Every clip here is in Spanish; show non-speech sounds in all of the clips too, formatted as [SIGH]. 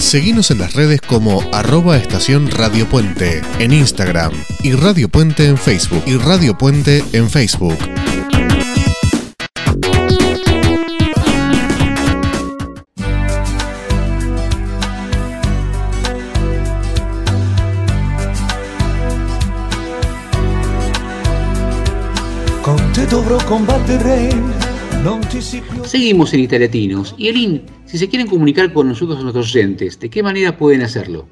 Seguimos en las redes como arroba estación Radio Puente en Instagram y Radio Puente en Facebook y Radio Puente en Facebook. Seguimos en Italiatinos. Y Elin, si se quieren comunicar con nosotros nuestros oyentes, ¿de qué manera pueden hacerlo?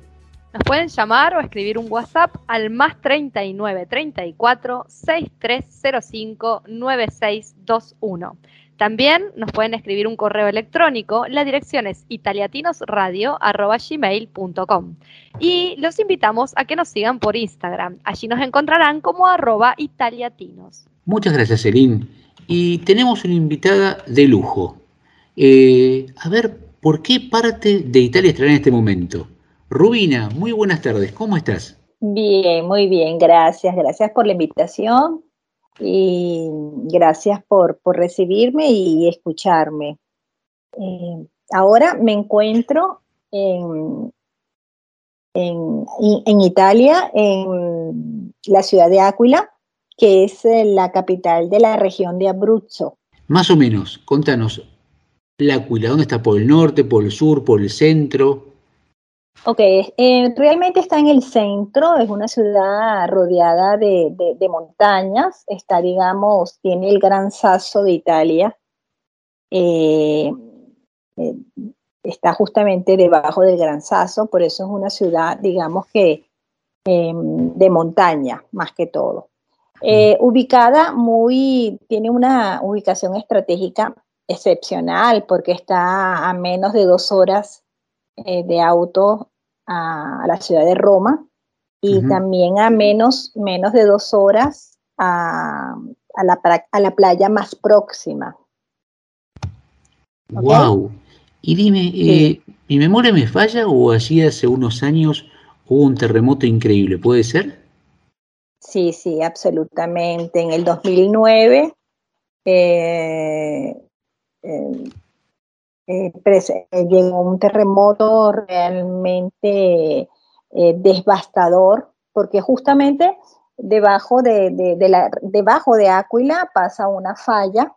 Nos pueden llamar o escribir un WhatsApp al más 39 34 6305 9621. También nos pueden escribir un correo electrónico. La dirección es italiatinosradio.gmail.com. Y los invitamos a que nos sigan por Instagram. Allí nos encontrarán como arroba italiatinos. Muchas gracias, Elin. Y tenemos una invitada de lujo. Eh, a ver, ¿por qué parte de Italia estará en este momento? Rubina, muy buenas tardes, ¿cómo estás? Bien, muy bien, gracias. Gracias por la invitación y gracias por, recibirme y escucharme. Eh, ahora me encuentro en, en, Italia, en la ciudad de Áquila, que es eh, la capital de la región de Abruzzo. Más o menos, contanos, L'Aquila, ¿dónde está? ¿Por el norte, por el sur, por el centro? Ok, eh, realmente está en el centro, es una ciudad rodeada de, montañas, está, digamos, tiene el gran sasso de Italia, eh, eh, está justamente debajo del gran sasso, por eso es una ciudad, digamos que de montaña, más que todo. Ubicada muy, tiene una ubicación estratégica excepcional porque está a menos de dos horas eh, de auto a, la ciudad de Roma y también a menos, menos de dos horas a, la, a la playa más próxima. ¡Wow! Y dime, eh, ¿mi memoria me falla o allí hace unos años hubo un terremoto increíble? ¿Puede ser? Sí, sí, absolutamente. En el 2009 eh, eh, eh, llegó un terremoto realmente eh, devastador, porque justamente debajo de, la, debajo de Áquila pasa una falla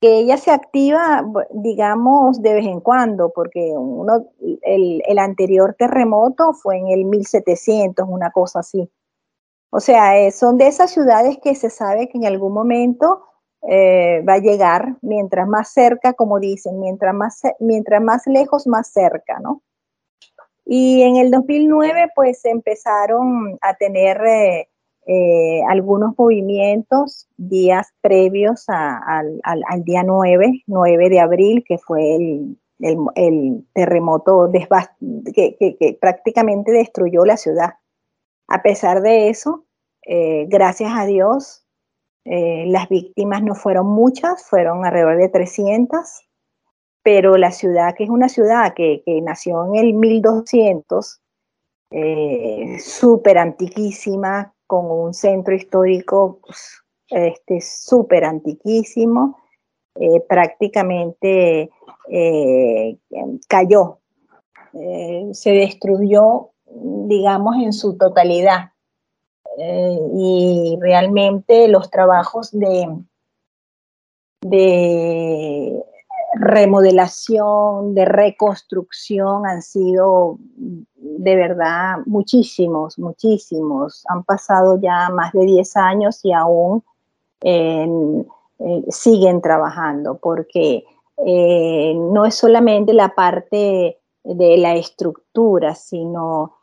que ella se activa, digamos, de vez en cuando, porque uno, el, el, anterior terremoto fue en el 1700, una cosa así. O sea, son de esas ciudades que se sabe que en algún momento eh, va a llegar mientras más cerca, como dicen, mientras más, mientras más lejos, más cerca, ¿no? Y en el 2009, pues empezaron a tener eh, eh, algunos movimientos días previos al, día 9, 9 de abril, que fue el, terremoto que, que, prácticamente destruyó la ciudad. A pesar de eso, gracias a Dios, eh, las víctimas no fueron muchas, fueron alrededor de 300, pero la ciudad, que es una ciudad que, nació en el 1200, eh, súper antiquísima, con un centro histórico pues, este, súper antiquísimo, eh, prácticamente cayó, se destruyó, digamos, en su totalidad. Eh, y realmente los trabajos de, de remodelación, de reconstrucción han sido de verdad muchísimos, muchísimos. Han pasado ya más de 10 años y aún eh, siguen trabajando porque eh, no es solamente la parte de la estructura, sino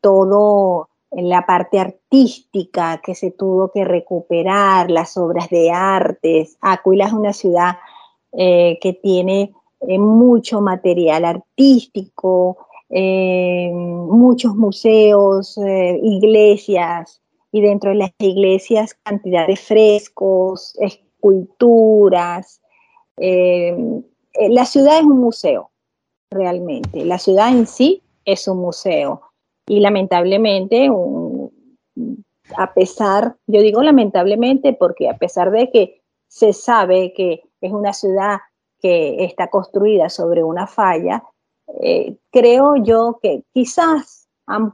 todo en la parte artística que se tuvo que recuperar, las obras de artes. Aquila es una ciudad eh, que tiene eh, mucho material artístico, eh, muchos museos, iglesias, y dentro de las iglesias cantidad de frescos, esculturas. la ciudad es un museo, realmente. La ciudad en sí es un museo y lamentablemente, a pesar, yo digo lamentablemente porque a pesar de que se sabe que es una ciudad que está construida sobre una falla, eh, creo yo que quizás han,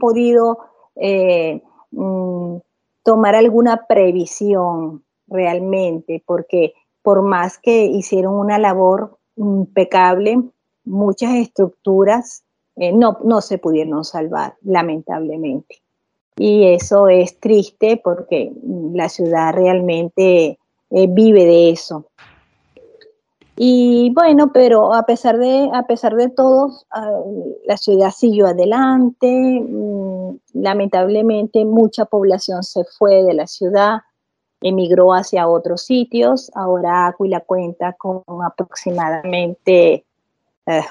podido eh, mm, tomar alguna previsión realmente, porque por más que hicieron una labor impecable, muchas estructuras eh, no, no se pudieron salvar, lamentablemente. Y eso es triste porque la ciudad realmente vive de eso. Y bueno, pero a pesar de, a pesar de todo, ah, la ciudad siguió adelante. Mm, lamentablemente, mucha población se fue de la ciudad, emigró hacia otros sitios. Ahora Aquila cuenta con aproximadamente eh,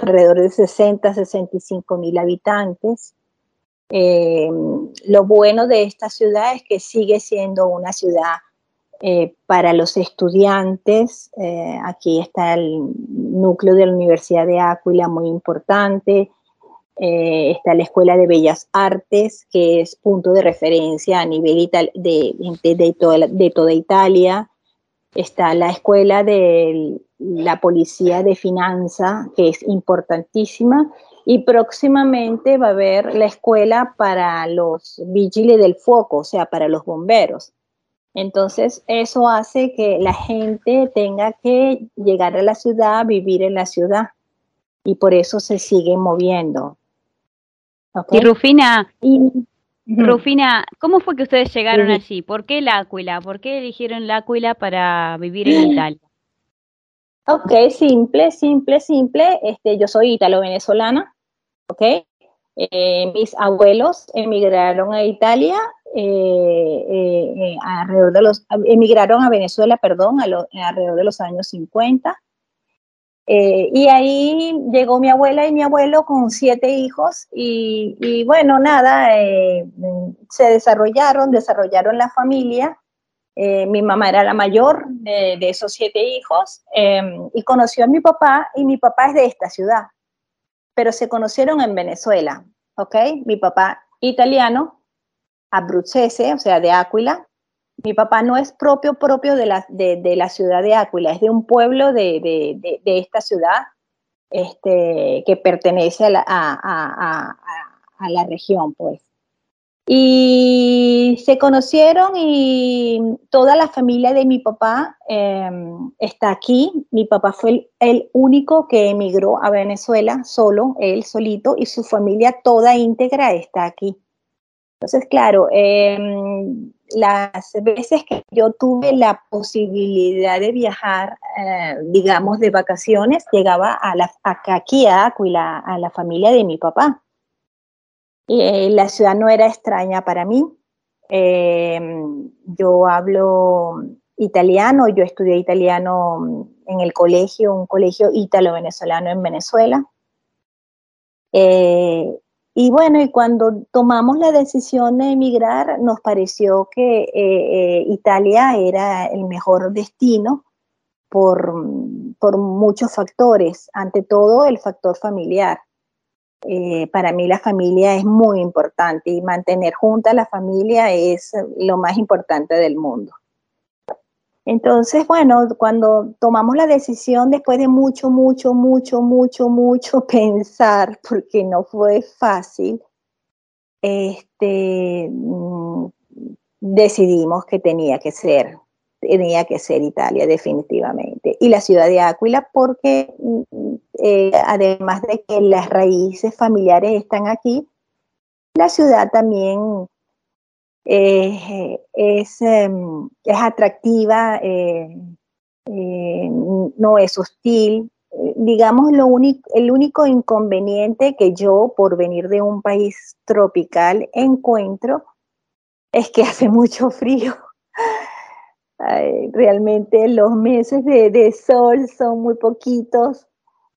alrededor de 60, 65 mil habitantes. Eh, lo bueno de esta ciudad es que sigue siendo una ciudad eh, para los estudiantes, eh, aquí está el núcleo de la Universidad de Áquila, muy importante. Está la Escuela de Bellas Artes, que es punto de referencia a nivel de, de, toda, Italia. Está la Escuela de la Policía de Finanza, que es importantísima. Y próximamente va a haber la escuela para los vigiles del foco, o sea, para los bomberos. Entonces, eso hace que la gente tenga que llegar a la ciudad, vivir en la ciudad, y por eso se sigue moviendo. Y Rufina, Rufina, ¿cómo fue que ustedes llegaron allí? ¿Por qué la Áquila? ¿Por qué eligieron la Áquila para vivir en [CLEARS THROAT] Italia? Ok, simple, simple, simple. Este, yo soy italo-venezolana, ok. Eh, mis abuelos emigraron a Italia eh, eh, alrededor de los, emigraron a Venezuela, perdón, alrededor de los años 50. y ahí llegó mi abuela y mi abuelo con siete hijos y, bueno, nada, se desarrollaron, desarrollaron la familia. Mi mamá era la mayor de, de esos siete hijos y conoció a mi papá y mi papá es de esta ciudad, pero se conocieron en Venezuela, ¿ok? Mi papá italiano, abruzzese, o sea, de Áquila. Mi papá no es propio propio de la, de, la ciudad de Áquila, es de un pueblo de, esta ciudad este, que pertenece a la, a la región, pues. Y se conocieron y toda la familia de mi papá em, está aquí. Mi papá fue el, único que emigró a Venezuela solo, él solito, y su familia toda íntegra está aquí. Entonces, claro, em, las veces que yo tuve la posibilidad de viajar, eh, digamos, de vacaciones, llegaba aquí a Aquila, a la familia de mi papá. Eh, la ciudad no era extraña para mí. Em, yo hablo italiano, yo estudié italiano en el colegio, un colegio ítalo-venezolano en Venezuela. Eh, y bueno, y cuando tomamos la decisión de emigrar, nos pareció que eh, Italia era el mejor destino por, por muchos factores, ante todo el factor familiar. Eh, para mí la familia es muy importante y mantener junta la familia es lo más importante del mundo. Entonces, bueno, cuando tomamos la decisión después de mucho, mucho, mucho, mucho, mucho [LAUGHS] pensar, porque no fue fácil, este, mm, decidimos que tenía que ser tenía que ser Italia definitivamente. Y la ciudad de Áquila porque mm, eh, además de que las raíces familiares están aquí, la ciudad también eh, es, em, es, atractiva, eh, no es hostil. Digamos, lo único, el único inconveniente que yo, por venir de un país tropical, encuentro es que [LAUGHS] hace mucho frío realmente los meses de, sol son muy poquitos.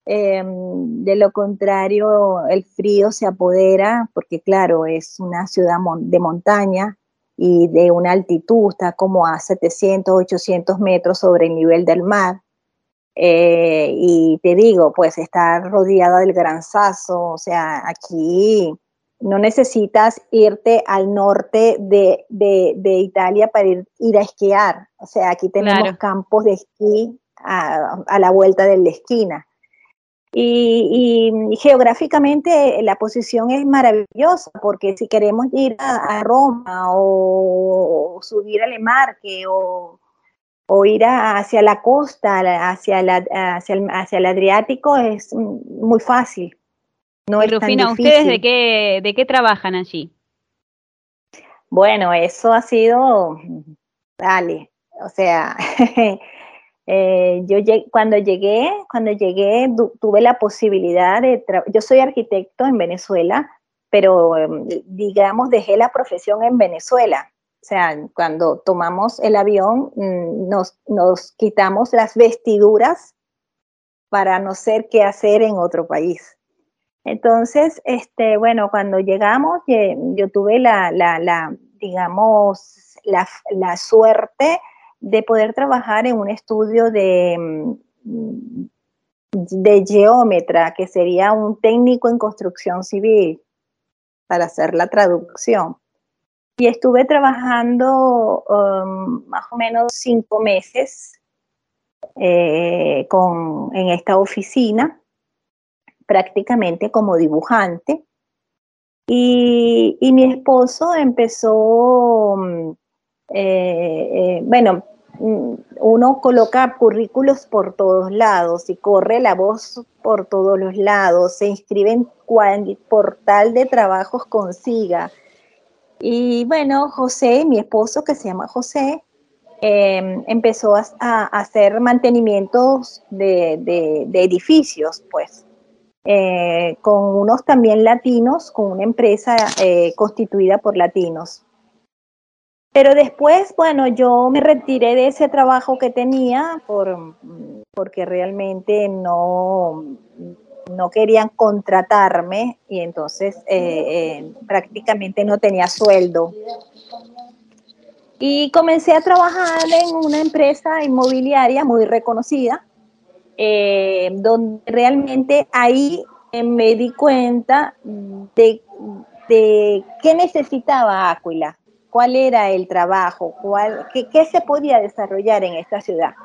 Em, de lo contrario, el frío se apodera porque, claro, es una ciudad de montaña y de una altitud, está como a 700, 800 metros sobre el nivel del mar. Eh, y te digo, pues está rodeada del Gran Sasso, o sea, aquí no necesitas irte al norte de, Italia para ir, a esquiar. O sea, aquí tenemos campos de esquí a, la vuelta de la esquina. Y, geográficamente la posición es maravillosa, porque si queremos ir a, Roma o, subir al Emarque o, o ir hacia la costa, hacia, la, hacia, el, hacia el Adriático, es muy fácil. No es Rufina, ¿ustedes de qué, de qué trabajan allí? Bueno, eso ha sido, dale, o sea, [LAUGHS] Eh, yo cuando llegué, cuando llegué tuve la posibilidad de, yo soy arquitecto en Venezuela, pero em, digamos dejé la profesión en Venezuela. O sea, cuando tomamos el avión mm, nos, nos quitamos las vestiduras para no ser qué hacer en otro país. Entonces, este, bueno, cuando llegamos, yo tuve la, la, digamos, la, la suerte de poder trabajar en un estudio de, mm, de geómetra, que sería un técnico en construcción civil, para hacer la traducción. Y estuve trabajando um, más o menos cinco meses eh, con, en esta oficina, prácticamente como dibujante. Y, mi esposo empezó, mm, eh, eh, bueno, Mm, uno coloca currículos por todos lados y corre la voz por todos los lados, se inscribe en cual portal de trabajos consiga. Y bueno, José, mi esposo que se llama José, em, empezó a, hacer mantenimientos de, edificios, pues, eh, con unos también latinos, con una empresa eh, constituida por latinos. Pero después, bueno, yo me retiré de ese trabajo que tenía por, porque realmente no, no querían contratarme y entonces eh, prácticamente no tenía sueldo. Y comencé a trabajar en una empresa inmobiliaria muy reconocida, eh, donde realmente ahí me di cuenta de, de qué necesitaba Áquila cuál era el trabajo, cuál, qué, se podía desarrollar en esta ciudad.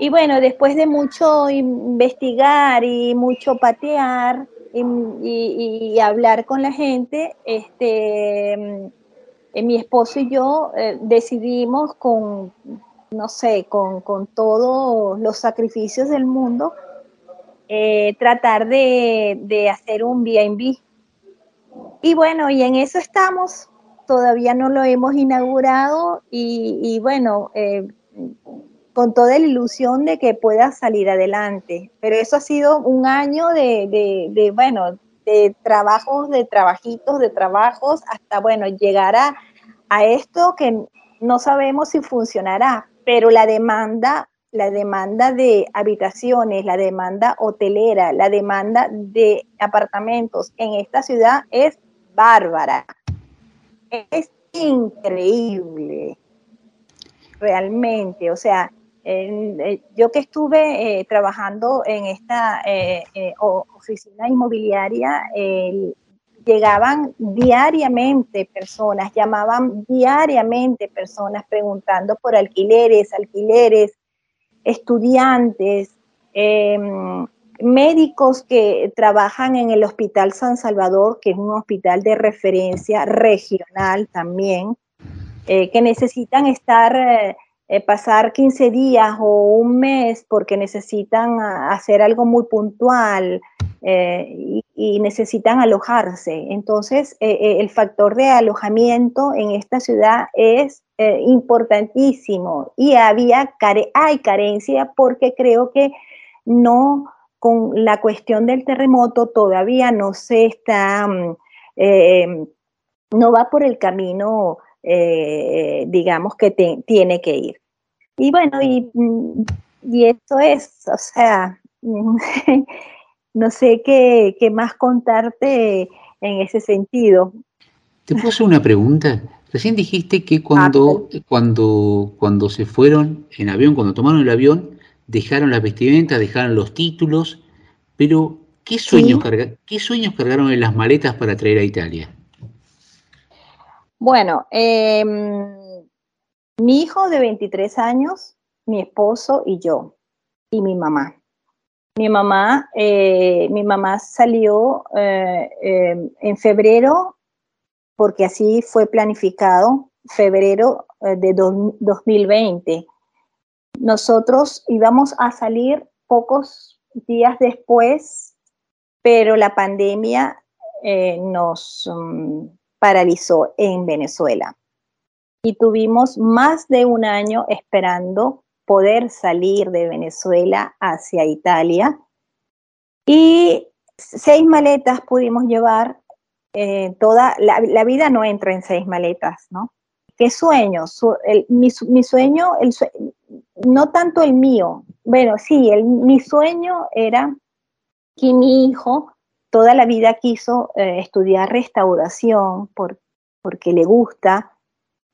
Y bueno, después de mucho investigar y mucho patear y, hablar con la gente, este, mm, mi esposo y yo eh, decidimos con, no sé, con, todos los sacrificios del mundo, eh, tratar de, de hacer un B&B. Y bueno, y en eso estamos, todavía no lo hemos inaugurado y, bueno, eh, con toda la ilusión de que pueda salir adelante. Pero eso ha sido un año de, bueno, de trabajos, de trabajitos, de trabajos, hasta, bueno, llegar a esto que no sabemos si funcionará, pero la demanda la demanda de habitaciones, la demanda hotelera, la demanda de apartamentos en esta ciudad es bárbara es increíble, realmente. O sea, eh, yo que estuve eh, trabajando en esta eh, oficina inmobiliaria, llegaban diariamente personas, llamaban diariamente personas preguntando por alquileres, alquileres, estudiantes, em, médicos que trabajan en el Hospital San Salvador, que es un hospital de referencia regional también, eh, que necesitan estar, eh, eh, pasar 15 días o un mes porque necesitan ah, hacer algo muy puntual y, y, necesitan alojarse. Entonces, el factor de alojamiento en esta ciudad es importantísimo y había, hay carencia porque creo que no con la cuestión del terremoto todavía no se está, mm, eh, no va por el camino, eh, digamos, que tiene que ir. Y bueno, y, mm, y esto es, o sea, [LAUGHS] no sé qué, más contarte en ese sentido. ¿Te puedo una pregunta? Recién dijiste que cuando, ah, cuando, cuando se fueron en avión, cuando tomaron el avión, dejaron las vestimentas, dejaron los títulos, pero ¿qué sueños, ¿qué sueños cargaron en las maletas para traer a Italia? Bueno, em, mi hijo de 23 años, mi esposo y yo, y mi mamá. Mi mamá, eh, mi mamá salió eh, eh, en febrero, porque así fue planificado, febrero de 2020. Nosotros íbamos a salir pocos días después, pero la pandemia nos um, paralizó en Venezuela. Y tuvimos más de un año esperando poder salir de Venezuela hacia Italia. Y seis maletas pudimos llevar. Eh, toda la, vida no entra en seis maletas, ¿no? ¿Qué sueño? mi, sueño, no tanto el mío, bueno, sí, el, mi sueño era que mi hijo toda la vida quiso eh, estudiar restauración porque le gusta,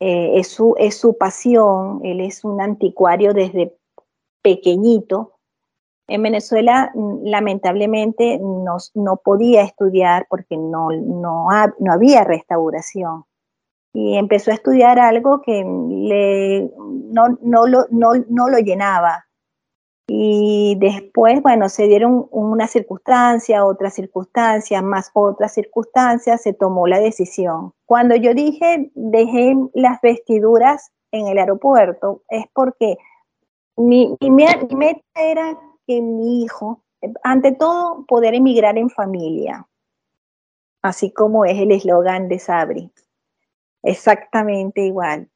eh, es, su, es su pasión, él es un anticuario desde pequeñito. En Venezuela, mm, lamentablemente, no, podía estudiar porque no, no, no, había restauración. Y empezó a estudiar algo que le, no, no, lo, no, no lo llenaba. Y después, bueno, se dieron una circunstancia, otra circunstancia, más otra circunstancia, se tomó la decisión. Cuando yo dije, dejé las vestiduras en el aeropuerto, es porque mi, meta era que mi hijo, ante todo, poder emigrar en familia, así como es el eslogan de Sabri. Exactamente igual.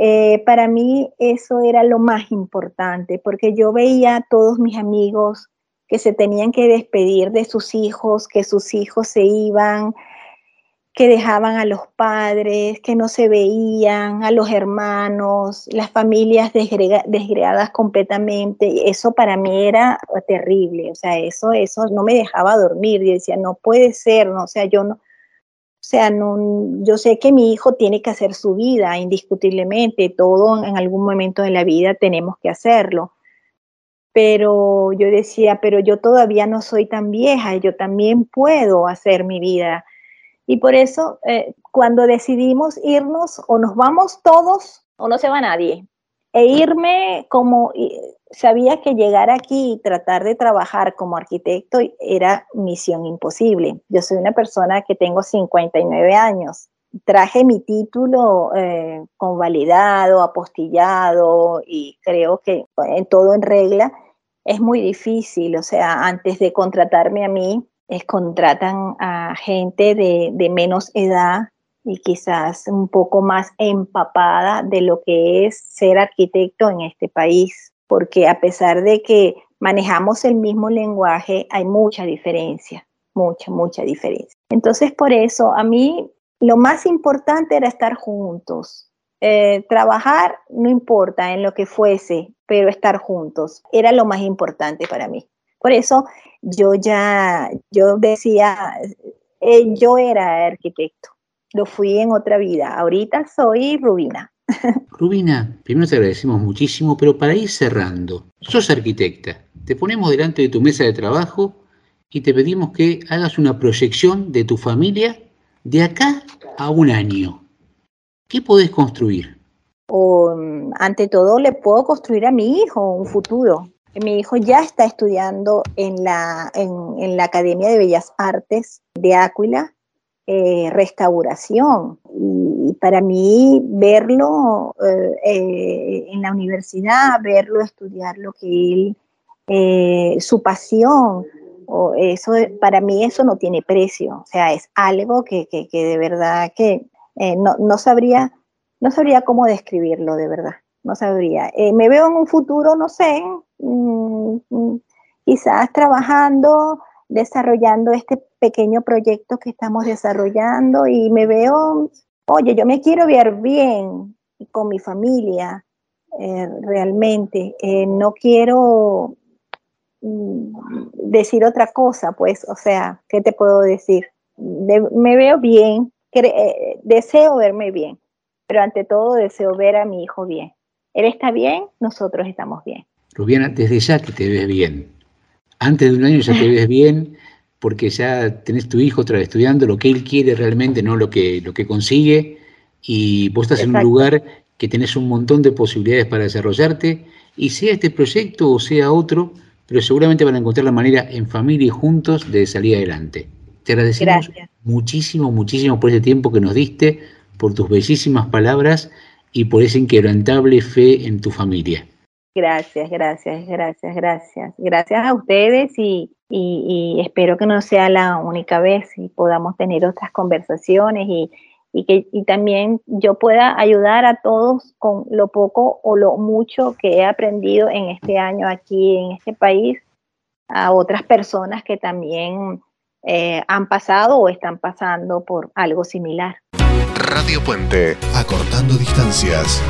Eh, para mí eso era lo más importante, porque yo veía a todos mis amigos que se tenían que despedir de sus hijos, que sus hijos se iban, que dejaban a los padres, que no se veían, a los hermanos, las familias desgregadas completamente. Eso para mí era terrible, o sea, eso, eso no me dejaba dormir. Yo decía, no puede ser, no, o sea, yo no, sea, no, yo sé que mi hijo tiene que hacer su vida, indiscutiblemente, todo en algún momento de la vida tenemos que hacerlo. Pero yo decía, pero yo todavía no soy tan vieja, yo también puedo hacer mi vida. Y por eso, eh, cuando decidimos irnos, o nos vamos todos o no se va nadie. E irme como, sabía que llegar aquí y tratar de trabajar como arquitecto era misión imposible. Yo soy una persona que tengo 59 años. Traje mi título eh, convalidado, apostillado y creo que en todo en regla. Es muy difícil, o sea, antes de contratarme a mí, es, contratan a gente de, de menos edad y quizás un poco más empapada de lo que es ser arquitecto en este país porque a pesar de que manejamos el mismo lenguaje, hay mucha diferencia, mucha, mucha diferencia. Entonces, por eso, a mí lo más importante era estar juntos. Eh, trabajar, no importa en lo que fuese, pero estar juntos era lo más importante para mí. Por eso yo ya, yo decía, eh, yo era arquitecto, lo fui en otra vida, ahorita soy Rubina. [LAUGHS] Rubina, primero te agradecemos muchísimo, pero para ir cerrando, sos arquitecta, te ponemos delante de tu mesa de trabajo y te pedimos que hagas una proyección de tu familia de acá a un año. ¿Qué podés construir? ante todo, le puedo construir a mi hijo un futuro. Mi hijo ya está estudiando en la, en la Academia de Bellas Artes de Áquila eh, restauración. Y para mí verlo eh, eh, en la universidad, verlo estudiar lo que él, su pasión, o eso, para mí eso no tiene precio. O sea, es algo que, de verdad que no, no, sabría, no sabría cómo describirlo, de verdad. No sabría. me veo en un futuro, no sé, mm, mm, quizás trabajando desarrollando este pequeño proyecto que estamos desarrollando y me veo, oye, yo me quiero ver bien con mi familia, eh, realmente. Eh, no quiero mm, decir otra cosa, pues, o sea, ¿qué te puedo decir? me veo bien, eh, deseo verme bien, pero ante todo deseo ver a mi hijo bien. Él está bien, nosotros estamos bien. Rubiana, desde ya que te ves bien, antes de un año ya te ves bien, [LAUGHS] porque ya tenés tu hijo estudiando lo que él quiere realmente, no lo que, lo que consigue, y vos estás en un lugar que tenés un montón de posibilidades para desarrollarte, y sea este proyecto o sea otro, pero seguramente van a encontrar la manera en familia y juntos de salir adelante. Te agradecemos muchísimo, muchísimo por ese tiempo que nos diste, por tus bellísimas palabras y por esa inquebrantable fe en tu familia. Gracias, gracias, gracias, gracias. Gracias a ustedes y, y, espero que no sea la única vez y podamos tener otras conversaciones y, y que y también yo pueda ayudar a todos con lo poco o lo mucho que he aprendido en este año aquí en este país, a otras personas que también eh, han pasado o están pasando por algo similar. Radio Puente, acortando distancias.